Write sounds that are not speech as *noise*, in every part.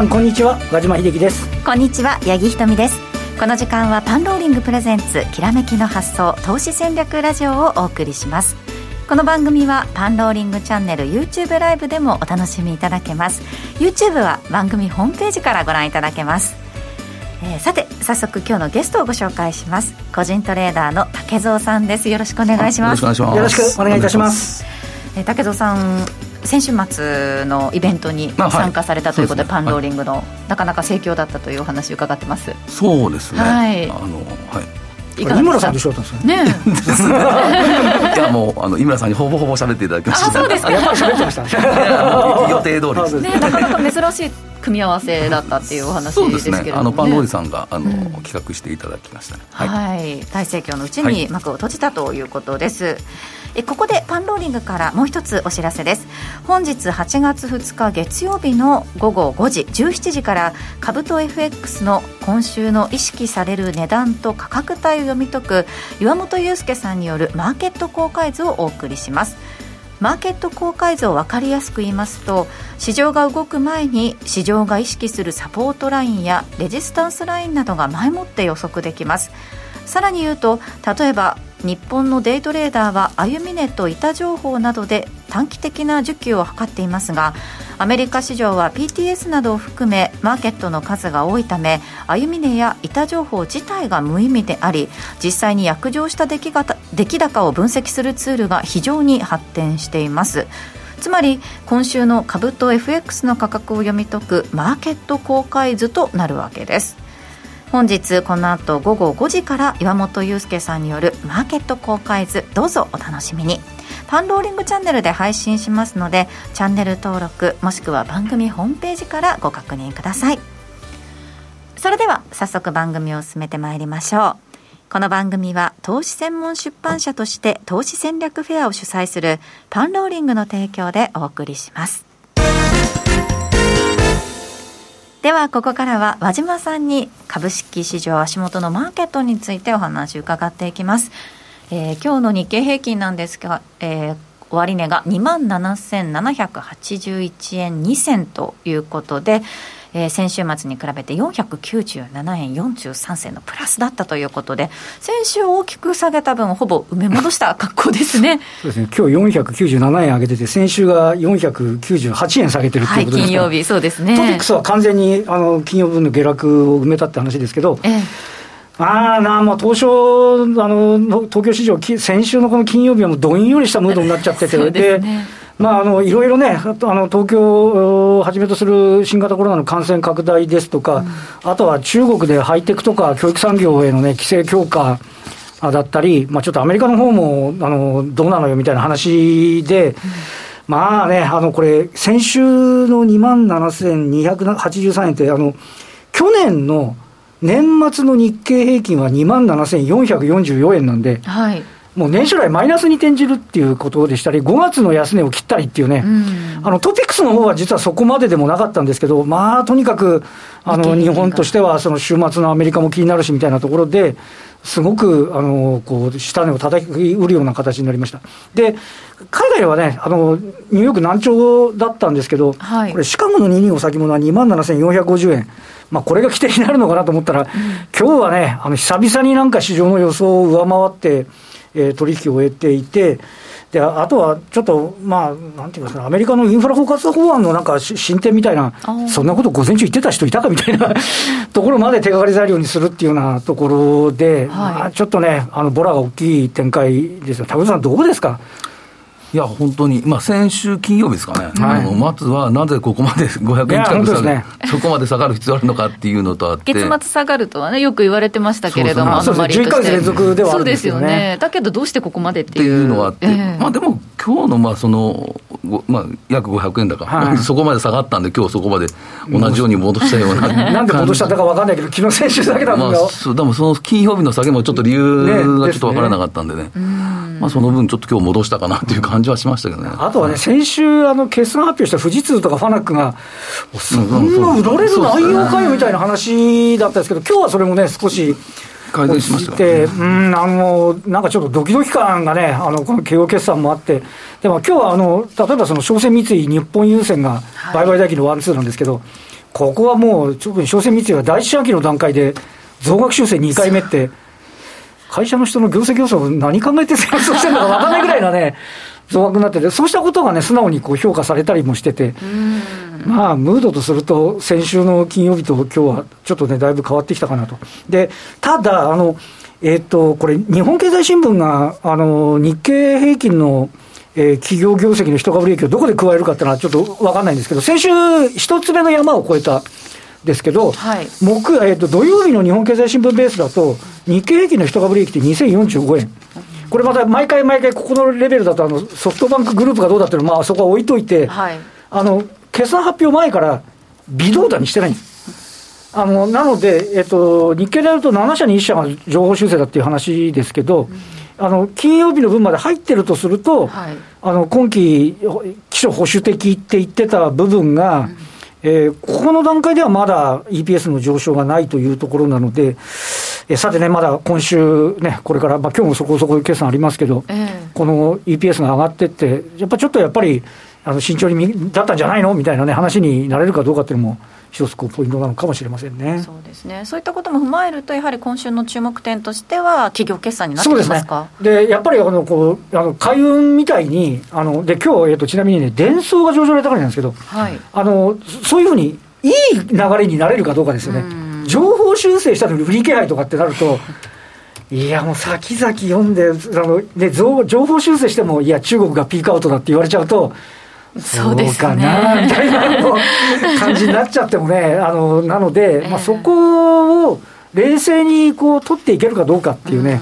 皆さんこんにちは。和島秀樹です。こんにちは八木ひとみです。この時間はパンローリングプレゼンツきらめきの発想投資戦略ラジオをお送りします。この番組はパンローリングチャンネル YouTube ライブでもお楽しみいただけます。YouTube は番組ホームページからご覧いただけます。えー、さて早速今日のゲストをご紹介します。個人トレーダーの竹蔵さんです。よろしくお願いします。よろしくお願いいたします。えー、竹蔵さん先週末のイベントに参加されたということで、パンローリングの、なかなか盛況だったというお話伺ってます。そうですね、はい、あのはい。井村さんでしょったんですね *laughs* いやもうあの井村さんにほぼほぼ喋っていただきました。そうですか。やっぱり喋ってました。予定通りです。ねなかなか珍しい組み合わせだったっていうお話ですけれども、ね、あのパンローリさんがあの、うん、企画していただきましたね、はい、はい、大盛況のうちに幕を閉じたということです、はいえここでパンローリングからもう一つお知らせです。本日8月2日月曜日の午後5時17時から株と FX の今週の意識される値段と価格帯を読み解く岩本裕介さんによるマーケット公開図をお送りします。マーケット公開図を分かりやすく言いますと市場が動く前に市場が意識するサポートラインやレジスタンスラインなどが前もって予測できます。さらに言うと例えば日本のデイトレーダーは歩み値と板情報などで短期的な需給を図っていますがアメリカ市場は PTS などを含めマーケットの数が多いため歩み値や板情報自体が無意味であり実際に約定した出来出来高を分析するツールが非常に発展しています。つまり今週の株と FX の価格を読み解くマーケット公開図となるわけです。本日この後午後5時から岩本裕介さんによるマーケット公開図どうぞお楽しみに。パンローリングチャンネルで配信しますのでチャンネル登録もしくは番組ホームページからご確認ください。それでは早速番組を進めてまいりましょう。この番組は投資専門出版社として投資戦略フェアを主催するパンローリングの提供でお送りします。ではここからは和島さんに株式市場足元のマーケットについてお話を伺っていきます、えー、今日の日経平均なんですが、えー、終値が2万7781円2銭ということで、えー、先週末に比べて497円43銭のプラスだったということで、先週大きく下げた分、ほぼ埋め戻した *laughs* 格好ですね。そうですね。今日497円上げてて、先週が498円下げてるっていうことです金曜日、そうですね。トピックスは完全にあの金曜分の下落を埋めたって話ですけど、ええ。ああな、もう東証、あの東京市場、先週のこの金曜日はもうどんよりしたムードになっちゃってて、そうですね、まあ、あのいろいろね、あの東京をはじめとする新型コロナの感染拡大ですとか、うん、あとは中国でハイテクとか教育産業への、ね、規制強化だったり、まあ、ちょっとアメリカの方もあもどうなのよみたいな話で、うん、まあね、あのこれ、先週の2万7283円って、あの去年の年末の日経平均は2万7444円なんで。はいもう年初来マイナスに転じるっていうことでしたり、5月の安値を切ったりっていうね、うん、あのトピックスの方は実はそこまででもなかったんですけど、まあ、とにかくあの日本としては、その週末のアメリカも気になるしみたいなところで、すごくあのこう下値を叩き売るような形になりました。で、海外はね、あのニューヨーク難聴だったんですけど、はい、これ、シカゴの22先物は2万7450円。まあ、これが規定になるのかなと思ったら、うん、今日はね、あの久々になんか市場の予想を上回って、えー、取引を終えていて、であとはちょっと、まあ、なんて言いますか、アメリカのインフラ包括法案のなんか進展みたいな、そんなこと午前中言ってた人いたかみたいな *laughs* ところまで手がかり材料にするっていうようなところで、はい、まあ、ちょっとね、あのボラが大きい展開ですよ、田口さん、どうですか？いや、本当に、まあ、先週金曜日ですかね、はい、あのまずはなぜここまで *laughs* 500円近く下が、ね、そこまで下がる必要あるのかっていうのとあって、月末下がるとはね、よく言われてましたけれども、そうそう11か月連続ではあるんですよね。だけど、どうしてここまでっていう。っていうのはあって、えー、まあ、でも、今日のまあその、まあ、約500円高、はい、*laughs* そこまで下がったんで、今日そこまで同じように戻したような、*laughs* なんで戻したか分かんないけど、昨日先週下げたんですよ、まあ、そうでもその金曜日の下げもちょっと理由がちょっと分からなかったんでね、ねまあ、その分、ちょっと今日戻したかなっていう感じはしましたけどね。あとはね、先週、あの決算発表した富士通とかファナックが、そんな売られる内容かよみたいな話だったんですけど、今日はそれもね、少し。改善しましたね、うん、あのなんかちょっとドキドキ感がね、あのこの慶応決算もあって、でも今日はあの例えばその商船三井日本郵船が売買代金のワンツーなんですけど、ここはもう、特に商船三井が第一四半期の段階で、増額修正2回目って、会社の人の業績予想を何考えて戦争してるのか分かんないぐらいなね、増額になってて、そうしたことがね、素直にこう評価されたりもしてて、まあ、ムードとすると、先週の金曜日と今日はちょっとね、だいぶ変わってきたかなと。で、ただ、あの、えっ、ー、と、これ、日本経済新聞が、あの、日経平均の、えー、企業業績の一株利益をどこで加えるかっていうのはちょっと分かんないんですけど、先週、一つ目の山を越えたですけど、はい、木えーと、土曜日の日本経済新聞ベースだと、日経平均の一株利益って2045円。これまた毎回毎回ここのレベルだとあのソフトバンクグループがどうだっていうのは、まあ、そこは置いといて、はい、あの決算発表前から微動だにしてない。んです。あのなので、えっと、日経でやると7社に1社が情報修正だっていう話ですけど、うん、あの金曜日の分まで入ってるとすると、はい、あの今期、基礎保守的って言ってた部分が、うん。えー、ここの段階ではまだ EPS の上昇がないというところなので、えー、さてね、まだ今週ね、これから、まあ今日もそこそこ決算ありますけど、えー、この EPS が上がってって、やっぱちょっとやっぱり、あの慎重にだったんじゃないの？みたいなね、話になれるかどうかっていうのも、一つこうポイントなのかもしれませんね。そうですね。そういったことも踏まえると、やはり今週の注目点としては、企業決算になってきますか？で、ね、やっぱりあのこうあの海運みたいにあので今日えっとちなみにね、電装が上場で高いんですけど、はい、あのそういうふうにいい流れになれるかどうかですよね。情報修正したのに売り気配とかってなると。いやもう先々読んであので情報修正してもいや中国がピークアウトだって言われちゃうとそうかな、みたいな感じになっちゃってもね、あのなので、まあ、そこを冷静にこう取っていけるかどうかっていうね。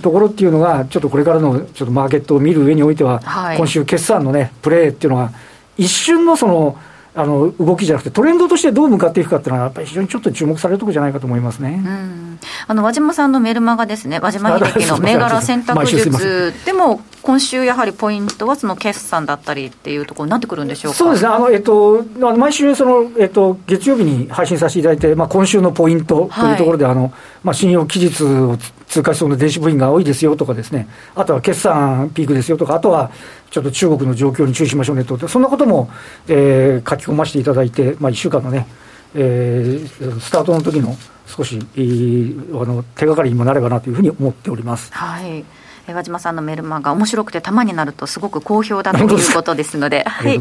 ところっていうのが、ちょっとこれからのちょっとマーケットを見る上においては、今週、決算のね、プレーっていうのが、一瞬のそのあの動きじゃなくて、トレンドとしてどう向かっていくかっていうのは、やっぱり非常にちょっと注目されるところじゃないかと思いますね、うん、あの和島さんのメルマガですね、和島秀樹の *laughs* 銘柄選択術。でも、今週やはりポイントは、その決算だったりっていうところになってくるんでしょうそうですね、あのえっと、毎週その、えっと、月曜日に配信させていただいて、まあ、今週のポイントというところで、はい、あのまあ、信用期日を通過しそうな電子部品が多いですよとかですね、あとは決算ピークですよとか、あとはちょっと中国の状況に注意しましょうねと、そんなことも、えー、書き込ませていただいて、まあ、1週間のね、えー、スタートの時の少し、えー、あの手がかりにもなればなというふうに思っております。はい和島さんのメルマガ面白くてたまになるとすごく好評だということですので、*laughs* はい、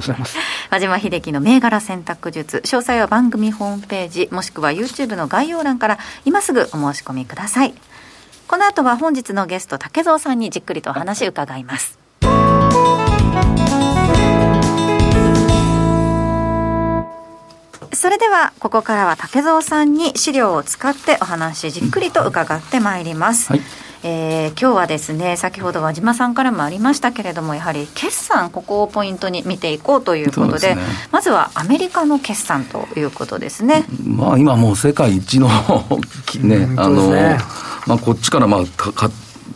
和島秀樹の銘柄選択術詳細は番組ホームページもしくは YouTube の概要欄から今すぐお申し込みください。この後は本日のゲスト竹蔵さんにじっくりとお話伺います。それではここからは竹蔵さんに資料を使ってお話じっくりと伺ってまいります、はいえー、今日はですね先ほど和島さんからもありましたけれどもやはり決算ここをポイントに見ていこうということで、ね、まずはアメリカの決算ということですね。まあ今もう世界一のね、あの、まあこっちからまあかか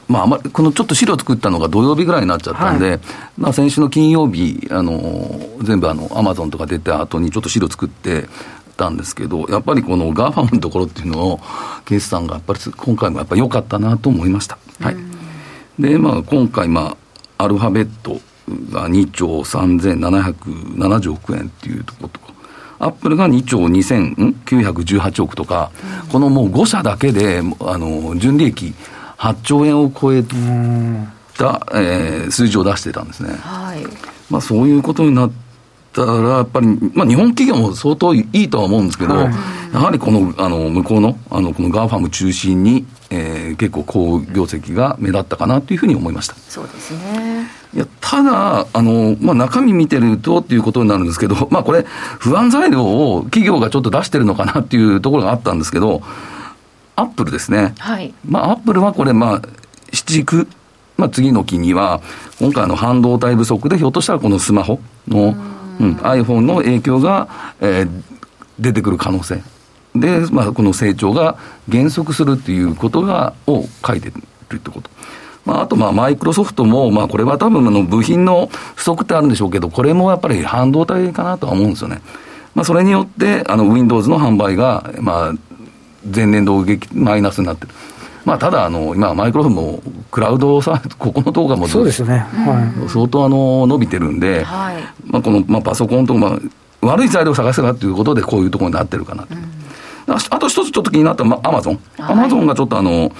まあ、あまりこのちょっと資料作ったのが土曜日ぐらいになっちゃったんで、はい、まあ、先週の金曜日、あの全部あの、アマゾンとか出た後にちょっと資料作って、たんですけど、やっぱりこのガーファムのところっていうのを、決算がやっぱり今回もやっぱり良かったなと思いました。はい、で、まあ、今回、まあ、アルファベットが2兆3770億円っていうところとか、アップルが2兆2918億とか、うん、このもう5社だけで、あの純利益8兆円を超えた、えー、数字を出してたんですね。はい、まあ、そういうことになったら、やっぱり、まあ、日本企業も相当いいとは思うんですけど、はい、やはりこのあの向こうのあのこのガーファム中心に、えー、結構好業績が目立ったかなというふうに思いました。そうですね。いやただ、あのまあ、中身見てるとっていうことになるんですけど、まあ、これ、不安材料を企業がちょっと出してるのかなっていうところがあったんですけど、アップルですね、はい。まあ、アップルはこれ、まあ、7、9、まあ、次の期には、今回の半導体不足で、ひょっとしたらこのスマホの、うん、うん iPhone の影響が、えー、出てくる可能性。で、まあ、この成長が減速するっていうことが、を書いてるってこと。まあ、あと、まあ、マイクロソフトも、まあ、これは多分、あの、部品の不足ってあるんでしょうけど、これもやっぱり半導体かなとは思うんですよね。まあ、それによって、あの、Windows の販売が、まあ、前年同月マイナスになってる。まあ、ただあの、今、マイクロフォンもクラウドさ、ここの動画もそうですね、はい、相当あの伸びてるんで、はい、まあ、この、まあ、パソコンと、まあ、悪い材料を探せばということで、こういうところになってるかなと。あと一つちょっと気になったのは、アマゾン。アマゾンがちょっとあの、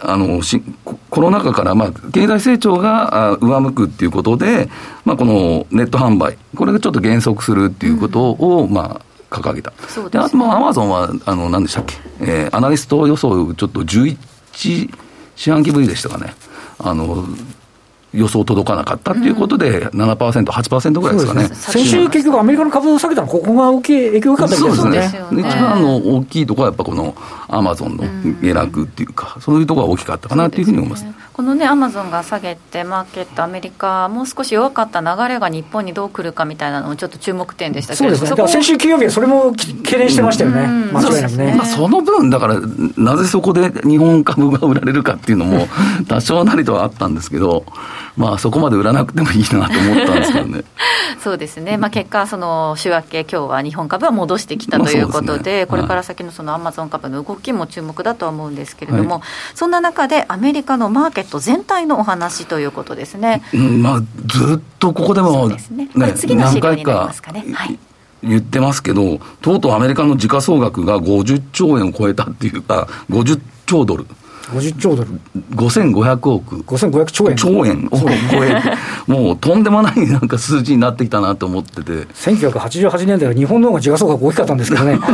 あのしコロナ禍から、まあ、経済成長が上向くっていうことで、まあ、このネット販売、これがちょっと減速するっていうことを、うん、まあ、掲げた。で、ね、あと、まあ、アマゾンは、あの、何でしたっけ、えー、アナリスト予想、ちょっと11四半期ぶりでしたかね。あの、予想届かなかったということで7%、8%ぐらいですかね。先週結局アメリカの株を下げたのここが大きい影響が大きかったですね。一番の大きいところはやっぱこのアマゾンの下落っていうか、そういうところが大きかったかなというふうに思います。このね、アマゾンが下げて、マーケット、アメリカ、もう少し弱かった流れが日本にどう来るかみたいなのも、ちょっと注目点でしたけどそうですね、先週金曜日はそれも懸念してましたよね、間違いなくね。まあ、その分、だから、なぜそこで日本株が売られるかっていうのも、*laughs* 多少なりとはあったんですけど、まあ、そこまで売らなくてもいいなと思ったんですけどね。*laughs* そうですね、まあ、結果、その週明け、今日は日本株は戻してきたということで、ね、これから先のそのアマゾン株の動きも注目だとは思うんですけれども、はい、そんな中で、アメリカのマーケット全体のお話ということですね。うん、まあ、ずっとここでも、ね、ね次の資料になりますかね。はい言ってますけど、とうとうアメリカの時価総額が50兆円を超えたっていうか、50兆ドル。50兆ドル。5500億。5500兆円。兆円を超えて、もうとんでもないなんか数字になってきたなと思ってて。1988年代は日本の方が時価総額大きかったんですけどね。*laughs*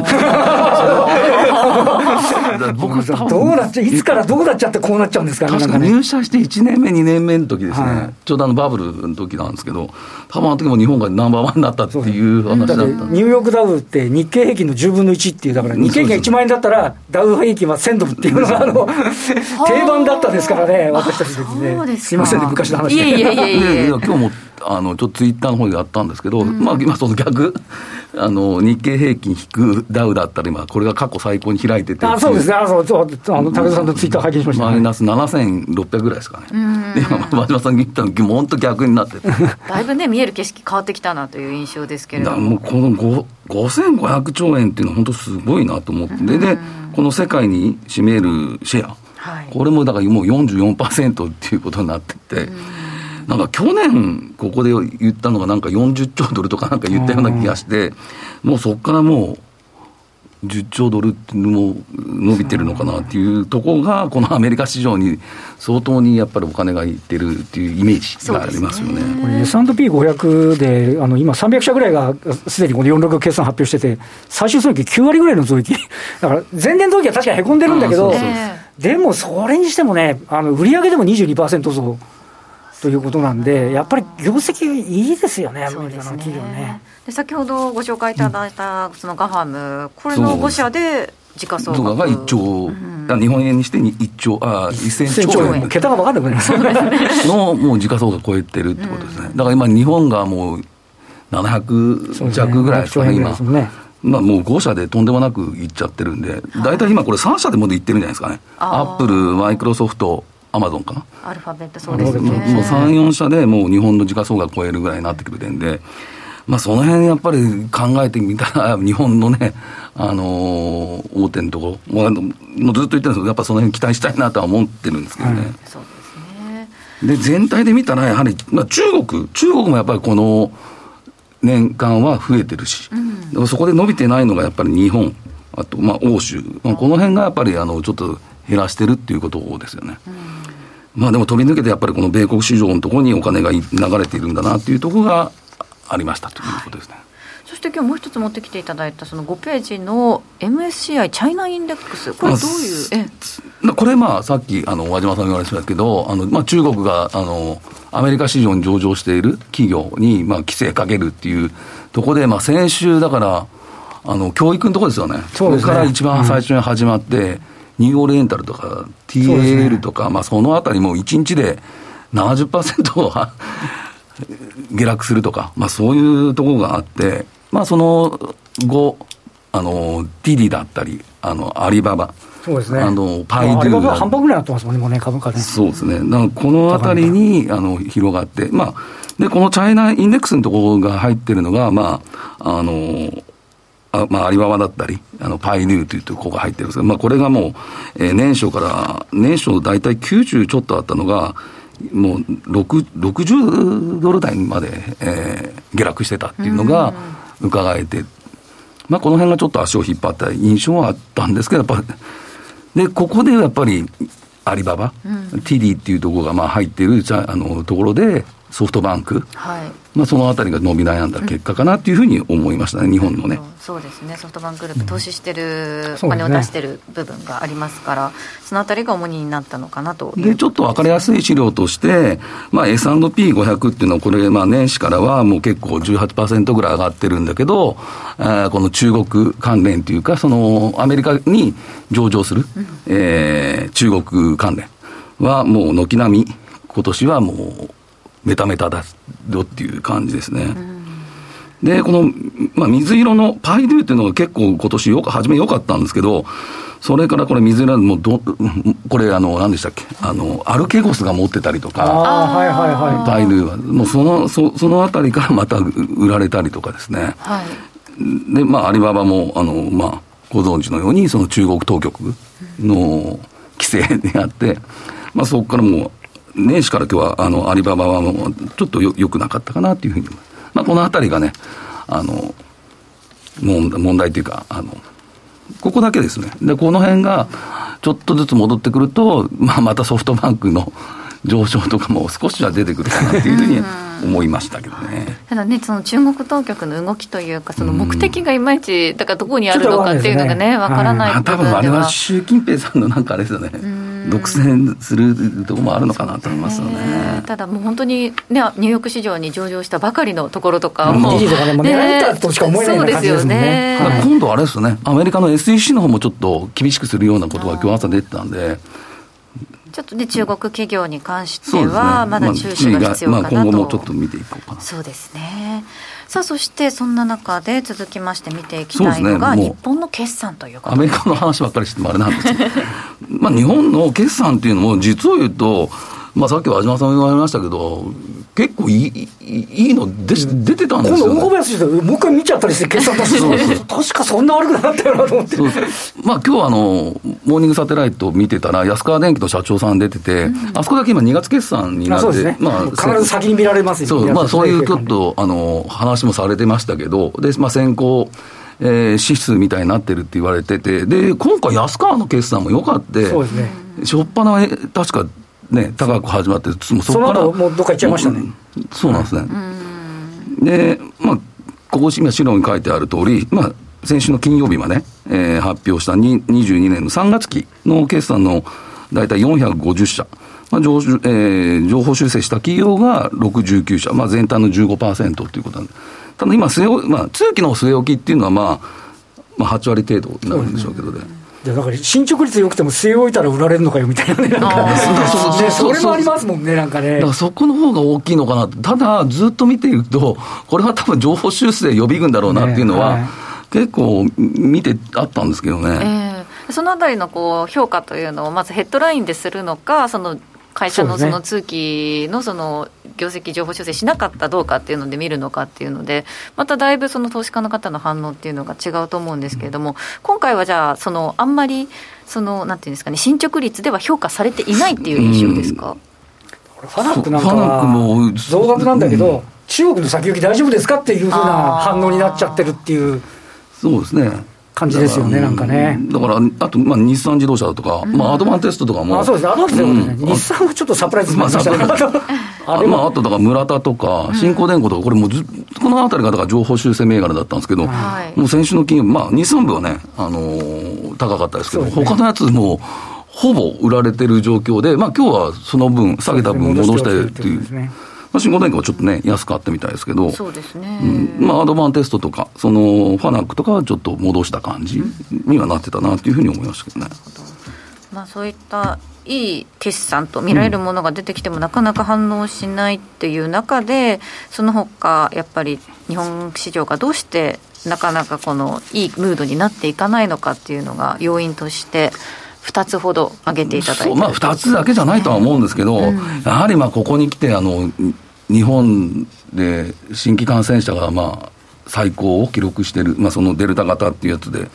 僕どうなっちゃいつからどうなっちゃってこうなっちゃうんですかね、確か入社して1年目、2年目の時ですね、はい、ちょうどあのバブルの時なんですけど、多分あの時も日本がナンバーワンになったっていう話だったニューヨークダウって日経平均の10分の1っていう、だから日経平均が1万円だったら、ダウ平均は1000ドルっていうのがあの *laughs* 定番だったですからね、私たちね。すみませんね、昔の話いやいやいやいや今日もあのちょっとツイッターの方でやったんですけど、うん、まあ今その逆、*laughs* あの日経平均引くダウだったら今、これが過去最高に開いてて、あそうですね、あそうそうあの武田さんのツイッター拝見しました、ね、マイナス7600ぐらいですかね、で今、真島さんが言ったの、本当逆になってて。*laughs* だいぶね、見える景色変わってきたなという印象ですけれども。もうこの5500兆円っていうのは、本当すごいなと思って、で、でこの世界に占めるシェア、はい、これもだからもう44%っていうことになってて。なんか去年、ここで言ったのが、なんか40兆ドルとかなんか言ったような気がして、もうそこからもう、10兆ドルっていうのも伸びてるのかなっていうところが、このアメリカ市場に相当にやっぱりお金がいってるっていうイメージがありますよね。ねこれ S&P500 で、あの今300社ぐらいがすでにこの46決算発表してて、最終損益9割ぐらいの増益。だから前年同期は確かにへこんでるんだけど、でもそれにしてもね、あの売上でも22%増。ということなんで、やっぱり業績いいですよね、アメリカの企業ね。で先ほどご紹介いただいたそのガハム、これの5社で時価総額。が1兆、うん、日本円にして1兆、あ1000兆円。桁が分かんなくなります。*laughs* の、もう時価総額超えてるってことですね。だから今、日本がもう700弱ぐらいですかね、今。まあ、もう5社でとんでもなくいっちゃってるんで、大体今、これ3社でもでいってるんじゃないですかね、アップル、マイクロソフト、アマゾンかな。アルファベット、そうですね。もう3、4社でもう日本の時価総額超えるぐらいになってくる点で、まあ、その辺やっぱり考えてみたら、*laughs* 日本のね、あのー、大手のところ、もうもうずっと言ってるんですけど、やっぱその辺期待したいなとは思ってるんですけどね。はい、そうですねで全体で見たら、やはり、まあ、中国、中国もやっぱりこの年間は増えてるし、うん、そこで伸びてないのがやっぱり日本、あと、まあ、欧州、まあ、この辺がやっぱりあのちょっと減らしてるっていうことですよね。うん、まあでも飛び抜けてやっぱりこの米国市場のところにお金が流れているんだなっていうところがありましたということですね。はい。そして今日もう一つ持ってきていただいたその5ページの MSCI チャイナインデックス、これどういう？えこれ、まあ、さっきあの和島さんが言われてたけど、あのまあ、中国があのアメリカ市場に上場している企業に、まあ、規制かけるっていうところで、まあ、先週、だから、あの教育のところですよね、そこ、ね、から一番最初に始まって、うんニューオリエンタルとか TAL とか、そ、ね,、まあ、そのあたりも1日で70%は *laughs* 下落するとか、まあ、そういうところがあって、まあ、その後、あの TD だったり、あのアリババ。そうですね。あの、パイドゥが。半端ぐらいなってますもんね、もうね、株価ね。そうですね。だこのあたりに、あの、広がって、まあ、で、このチャイナインデックスのところが入ってるのが、まあ、あの、あまあ、アリババだったり、あのパイヌーというところが入ってるんですけど、まあ、これがもう、えー、年初から、年初大体90ちょっとあったのが、もう60ドル台まで、えー、下落してたっていうのが、伺えて、まあ、この辺がちょっと足を引っ張った印象はあったんですけど、やっぱり、で、ここでやっぱり、アリババ、うん、ティディっていうところがまあ入ってるあのところで、ソフトバンク、はい、まあ、そのあたりが伸び悩んだ結果かなっていうふうに思いましたね、日本のね。そうですね、ソフトバンクグループ、投資してる、お金を出してる部分がありますから、そのあたりが重荷になったのかなと。で、ちょっと分かりやすい資料として、まあ、S&P500 っていうのは、これ、まあ、年始からはもう結構18%ぐらい上がってるんだけど、あこの中国関連というか、そのアメリカに上場する、うん、えー、中国関連はもう軒並み、今年はもう、メタメタだよっていう感じですね。うんで、この、まあ、水色のパイドゥっていうのが結構今年よく、初め良かったんですけど、それからこれ水色の、もうど、これあの、何でしたっけ？あの、アルケゴスが持ってたりとか、はいはいはい。パイドゥは、もうその、そそのあたりからまた売られたりとかですね。はい。で、まあ、アリババも、あの、まあ、ご存知のように、その中国当局の規制にあって、まあ、そこからもう、年始から今日は、あの、アリババはもう、ちょっとよ、良くなかったかなというふうにま。あ、このあたりがね、あの、問題というか、あの、ここだけですね。で、この辺が、ちょっとずつ戻ってくると、まあ、またソフトバンクの上昇とかも少しは出てくるかなっていうふうに思いましたけどね。ただね、その中国当局の動きというか、その目的がいまいち、だからどこにあるのかっていうのがね、わ、からない多分あれは習近平さんのなんかあれですよね。独占するところもあるのかなと思いますよね。ただもう本当に、ね、ニューヨーク市場に上場したばかりのところとかも、う狙えたとしか思えないような感じですね。今度あれですね、アメリカの SEC の方もちょっと厳しくするようなことが今日朝出てたんで。ちょっとね、中国企業に関しては、まだ注視が必要かなと、まあ、今後もちょっと見ていこうかな。そうですね。さあ、そしてそんな中で続きまして見ていきたいのが、ね、日本の決算というアメリカの話ばっかりしてもあれなんですけど、*laughs* まあ日本の決算っていうのも、実を言うと、まあ、さっき和島さんも言われましたけど、結構いいいいの出出てたんですよ、ね、今度、大林もう一回見ちゃったりして、*laughs* 決算出して確かそんな悪くなかったよなと思って。そうそう。まあ今日あの、モーニングサテライト見てたら、安川電機の社長さん出てて、うん、あそこだけ今、2月決算になって、ね、まあ、必ず先に見られますそう,、まあ、そういうちょっとあの話もされてましたけど、でまあ、先行、えー、指数みたいになってるって言われてて、で今回、安川の決算もよかって、そうですね、しょっぱな、確かね、高く始まって、そこから。もうどっか行っちゃいましたね。そうなんですね。で、まあ、ここ今、資料に書いてある通り、まあ、先週の金曜日まで、えー、発表した22年の3月期の決算の大体450社、まあ情えー、情報修正した企業が69社、まあ、全体の15%ということなんで、ただ今据え、まあ、通期の据え置きっていうのは、まあ、まあ、8割程度になるんでしょうけどね。いやだから進捗率よくても据え置いたら売られるのかよみたいなね、なんか。ね、それもありますもんね、なんかね。だからそこの方が大きいのかな。ただ、ずっと見ていると、これは多分情報修正予備軍だろうなっていうのは、ねはい、結構見てあったんですけどね。えー、そのあたりのこう評価というのを、まずヘッドラインでするのか、その会社のその通期のその業績情報修正しなかったどうかっていうので見るのかっていうので、まただいぶその投資家の方の反応っていうのが違うと思うんですけれども、今回はじゃあ、そのあんまりそのなんていうんですかね、進捗率では評価されていないっていう印象ですか？ファナックなんかは増額なんだけど、中国の先行き大丈夫ですかっていうふうな反応になっちゃってるっていう。そうですね。感じですよね、なんかね。だから、あと、まあ、日産自動車とか、まあ、アドバンテストとかも。あそうですね、アドバンテストね、日産はちょっとサプライズしましたね。あ *laughs* まあ、あと、だから村田とか、新興電工とか、これもず、このあたりがだから情報修正銘柄だったんですけど、もう先週の金曜日、まあ、日産部はね、あの高かったですけど、他のやつも、ほぼ売られてる状況で、まあ今日はその分、下げた分戻してっていう。まあ、新興電化はちょっとね、安かったみたいですけど、そうですね、うん、まあ、アドバンテストとか、そのファナックとかはちょっと戻した感じにはなってたなっていうふうに思いましたけどね。まあ、そういったいい決算と見られるものが出てきても、なかなか反応しないっていう中で、その他やっぱり日本市場がどうしてなかなかこのいいムードになっていかないのかっていうのが要因として。2つほど挙げていただいて、まあ、2つだけじゃないとは思うんですけど、うん、やはりまあここに来てあの、日本で新規感染者がまあ最高を記録している、まあ、そのデルタ型っていうやつで、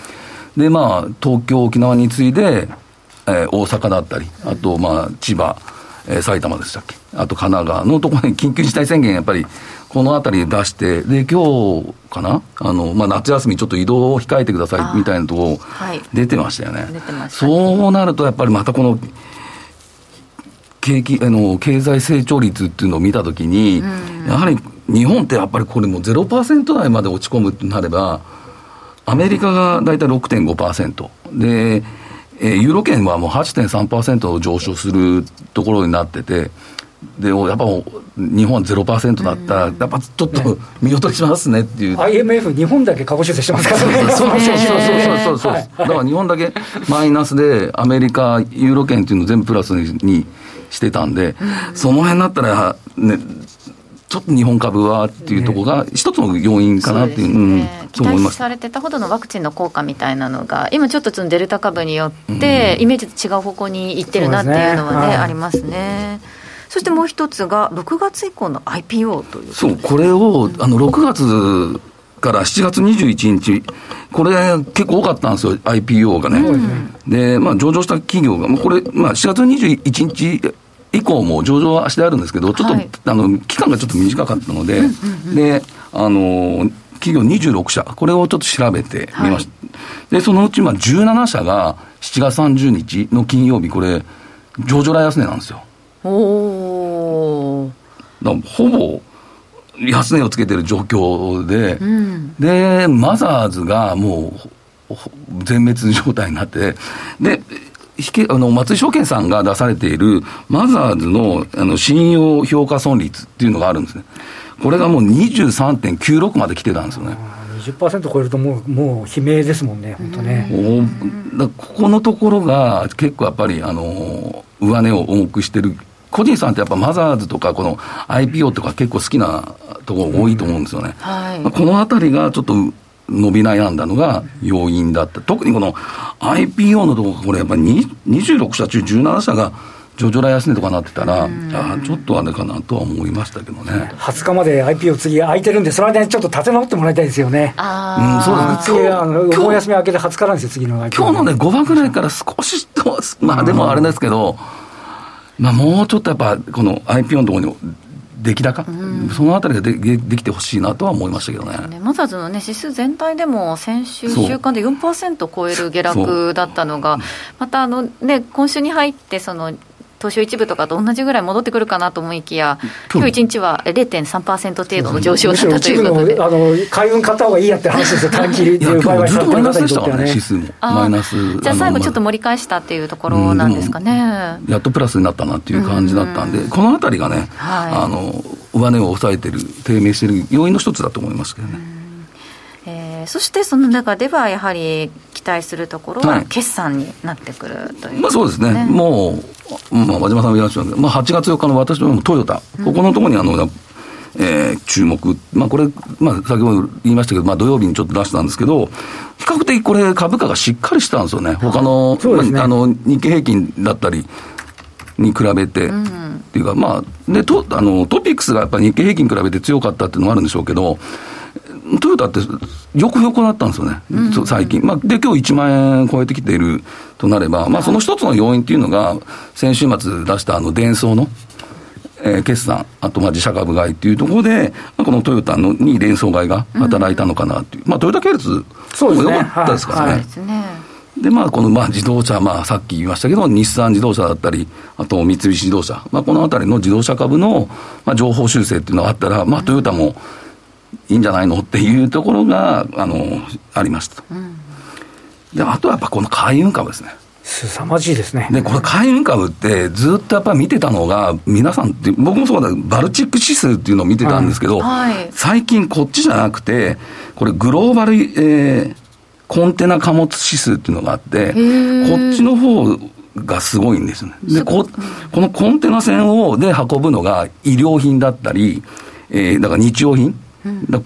でまあ、東京、沖縄に次いで、えー、大阪だったり、あとまあ千葉、えー、埼玉でしたっけ、あと神奈川。のところに緊急事態宣言、やっぱりこのあたりで出して、で今日かな、あのまあ、夏休み、ちょっと移動を控えてくださいみたいなところ、出てましたよね、そうなると、やっぱりまたこの景気あの経済成長率っていうのを見たときに、やはり日本ってやっぱりこれも0%台まで落ち込むとなれば、アメリカが大体6.5%で、えー、ユーロ圏はもう8.3%上昇するところになってて、でやっぱ日本は0%だった。ら、やっぱちょっと見落としますねっていう、IMF、日本だけ過去修正してますからね、そうそうそうそうそう、はい、だから日本だけマイナスで、アメリカ、ユーロ圏っていうのを全部プラスにしてたんで、その辺になったら、ね、ちょっと日本株はっていうところが、一つの要因かなっていう、うね。うん、期待されてたほどのワクチンの効果みたいなのが、今ちょっとそのデルタ株によって、イメージと違う方向にいってるなっていうのはね、ね。ありますね。そしてもう一つが、6月以降の IPO という。そう、これをあの6月から7月21日、これ、結構多かったんですよ、IPO がね。うん、で、まあ、上場した企業が、これ、まあ、4月21日以降も上場はしてあるんですけど、ちょっと、はい、あの期間がちょっと短かったので、で、あの、企業26社、これをちょっと調べてみました。はい、で、そのうちまあ17社が7月30日の金曜日、これ、上場来安値なんですよ。おだほぼ安値をつけてる状況で、うん、で、マザーズがもう、全滅状態になって、で、あの松井証券さんが出されているマザーズのあの信用評価損率っていうのがあるんですね。これがもう23.96まで来てたんですよね。20%超えるともう、もう悲鳴ですもんね、本当ね。だここのところが結構やっぱり、あの、上値を重くしてる。個人さんってやっぱマザーズとかこの IPO とか結構好きなところ多いと思うんですよね。はい、このあたりがちょっと伸び悩んだのが要因だった。特にこの IPO のところ、これやっぱり26社中17社が上場来安値とかなってたら、あちょっとあれかなとは思いましたけどね。20日まで IPO 次空いてるんで、その間にちょっと立て直ってもらいたいですよね。あうん、そうですね。次、あの、お休み明けて20日なんですよ、次の IPO。今日のね、5番ぐらいから少しと、まあでもあれですけど、まあもうちょっとやっぱ、この IPO のところに出来高、うん、そのあたりがでできてほしいなとは思いましたけどね。ね。マザーズの、ね、指数全体でも先週1週間で4%超える下落だったのが、またあの、ね、今週に入ってその、東証一部とかと同じぐらい戻ってくるかなと思いきや、今日一日は0.3%程度の上昇だったということで。あの海運買った方がいいやって話ですよ、*laughs* 短期で売買されてる方にとってはね。指数もマイナス。じゃあ最後ちょっと盛り返したっていうところなんですかね。やっとプラスになったなっていう感じだったんで、このあたりがね、あの上値を抑えてる、低迷してる要因の一つだと思いますけどね。えー、そしてその中ではやはり期待するところは決算になってくるという、ね、まあ、そうですね、もう、まあ、和島さんもいらっしゃるけど、まあ、8月4日の私どもトヨタ、ここのところにあの、えー、注目、まあ、これ、まあ、先ほど言いましたけど、まあ、土曜日にちょっと出したんですけど、比較的これ、株価がしっかりしたんですよね、他の、ね。まあ、あの日経平均だったりに比べて、うん、っていうか、まあでトあの、トピックスがやっぱり日経平均に比べて強かったっていうのがあるんでしょうけど、トヨタってよくよくなったんですよね、うん。うん、最近。まあ、で、今日1万円超えてきているとなれば、まあ、その一つの要因っていうのが、先週末出したあの、電装の、えー、決算、あとまあ自社株買いっていうところで、まあ、このトヨタのに連想買いが働いたのかなっていう、うん、まあ、トヨタ系列も良かったですからね。で、まあ、この、まあ、自動車、まあ、さっき言いましたけど、日産自動車だったり、あと三菱自動車、まあ、このあたりの自動車株の、まあ、情報修正っていうのがあったら、まあ、トヨタも、いいんじゃないのっていうところが、あの、ありました。うん、で、あとはやっぱこの海運株ですね。凄まじいですね。で、これ海運株ってずっとやっぱり見てたのが、皆さんって、僕もそうだ、バルチック指数っていうのを見てたんですけど、はい、最近こっちじゃなくて、これグローバル、えー、コンテナ貨物指数っていうのがあって、こっちの方がすごいんですね。で、ここのコンテナ船をで運ぶのが医療品だったり、えー、だから日用品だ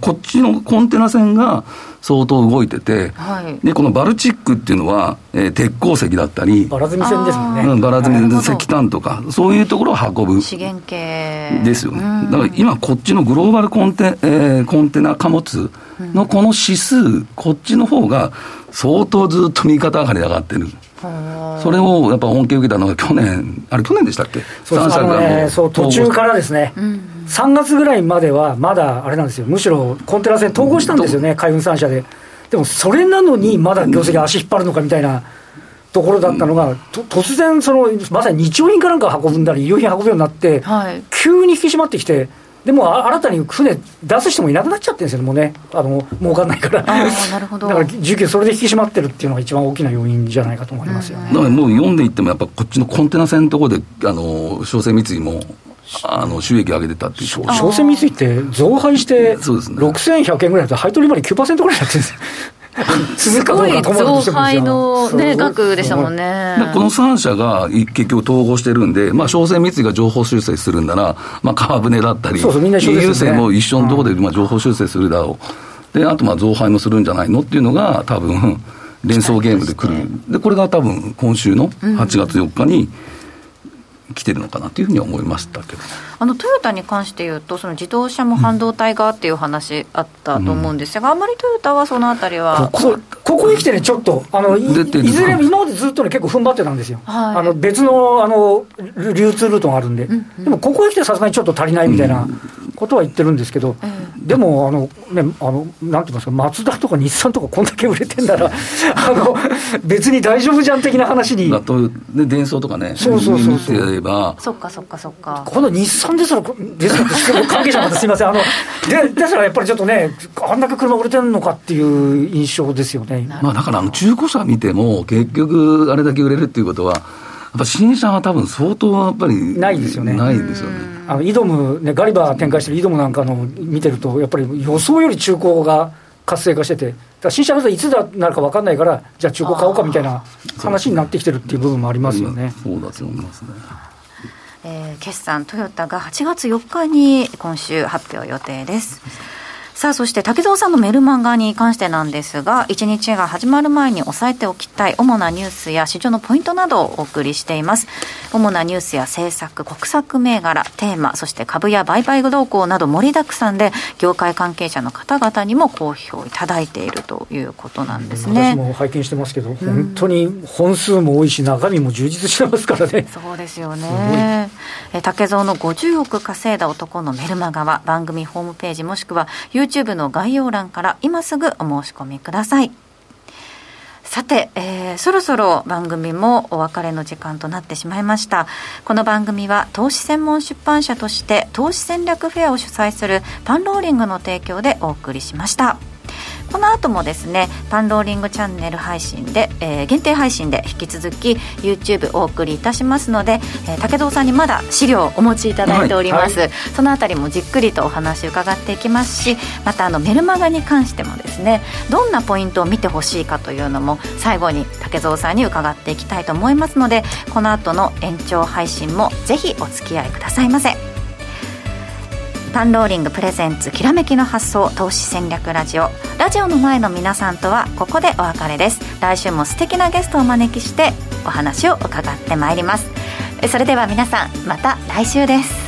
こっちのコンテナ船が相当動いてて、はい、でこのバルチックっていうのは、えー、鉄鉱石だったり、バラ積み船ですもんね、うん、バラ積み船、石炭とか、そういうところを運ぶ資源系。ですよね、だから今、こっちのグローバルコンテ,、えー、コンテナ貨物のこの指数、こっちの方が相当ずっと右肩上がりで上がってる。それをやっぱ恩恵を受けたのが去年、あれ、去年でしたっけ、そう3社がね、そう途中からですね、うん、3月ぐらいまではまだあれなんですよ、むしろコンテナ船統合したんですよね、海運3社で。でもそれなのに、まだ業績足引っ張るのかみたいな。ところだったのが、突然その、まさに日用品かなんか運ぶんだり、衣料品運ぶようになって、はい、急に引き締まってきて、でも新たに船出す人もいなくなっちゃってるんですよもうね、あの儲かんないから、なるほど。*laughs* だから需給、それで引き締まってるっていうのが一番大きな要因じゃないかと思いますよね、だからもう読んでいっても、やっぱこっちのコンテナ船のところで、あの商船三井もあの収益上げてたっていう。商船三井って増配して、6100円ぐらいだと、配当利回り9%ぐらいになってるんですよ。すごい増配の、ね、額でしたもんね。この3社が結局統合してるんで、まあ、商船三井が情報修正するんなら、まあ、川船だったり、そうそうみんな一緒ですね、も一緒のところでまあ情報修正するだろう。で、あとまあ増配もするんじゃないのっていうのが、多分連想ゲームで来る。で、これが多分今週の8月4日に、うん来てるのかなというふうに思いましたけど、あのトヨタに関して言うと、その自動車も半導体がっていう話あったと思うんですが、うん、あまりトヨタはそのあたりは。ここここへ来てね、ちょっとあのいいずれ、今までずっとね、結構踏ん張ってたんですよ、はい、あの別のあの流通ルートがあるんで、うんうん、でもここへ来てさすがにちょっと足りないみたいなことは言ってるんですけど、うん、でもあの、ね、あのなんて言いますか、マツダとか日産とかこんだけ売れてんだら、*laughs* あの別に大丈夫じゃん的な話に。だとで電装とかね、そうそうそうそう。ば、そっかそっかそっか。この日産ですら、ですら関係者の方すみません。あの、で、ですらやっぱりちょっとね、あんだけ車売れてるのかっていう印象ですよね。まあだからあの中古車見ても、結局あれだけ売れるっていうことは、ぱ新車は多分相当やっぱりないですよね。ないですよね。あの、イドム、ね、ガリバー展開してるイドムなんかの見てると、やっぱり予想より中古が活性化してて、新車がいつだなるか分かんないから、じゃあ中古買おうかみたいな話になってきてるっていう部分もありますよね。そうだと思いますね。えー、決算トヨタが8月4日に今週発表予定です。さあ、そして竹蔵さんのメルマガに関してなんですが、一日が始まる前に押さえておきたい主なニュースや市場のポイントなどをお送りしています。主なニュースや政策、国策銘柄、テーマ、そして株や売買動向など盛りだくさんで、業界関係者の方々にも好評いただいているということなんですね。私も拝見してますけど、本当に本数も多いし、中身も充実してますからね。そうですよね。え竹蔵の50億稼いだ男のメルマガは番組ホームページもしくは YouTube の概要欄から今すぐお申し込みください。さて、えー、そろそろ番組もお別れの時間となってしまいましたこの番組は投資専門出版社として投資戦略フェアを主催するパンローリングの提供でお送りしましたこの後もですねパンローリングチャンネル配信で、えー、限定配信で引き続き YouTube お送りいたしますので、えー、武藤さんにまだ資料をお持ちいただいております、はいはい、そのあたりもじっくりとお話伺っていきますしまたあのメルマガに関してもですねどんなポイントを見てほしいかというのも最後に竹蔵さんに伺っていきたいと思いますのでこの後の延長配信もぜひお付き合いくださいませ。パンローリングプレゼンツきらめきの発想投資戦略ラジオ。ラジオの前の皆さんとはここでお別れです。来週も素敵なゲストをお招きしてお話を伺ってまいります。それでは皆さんまた来週です。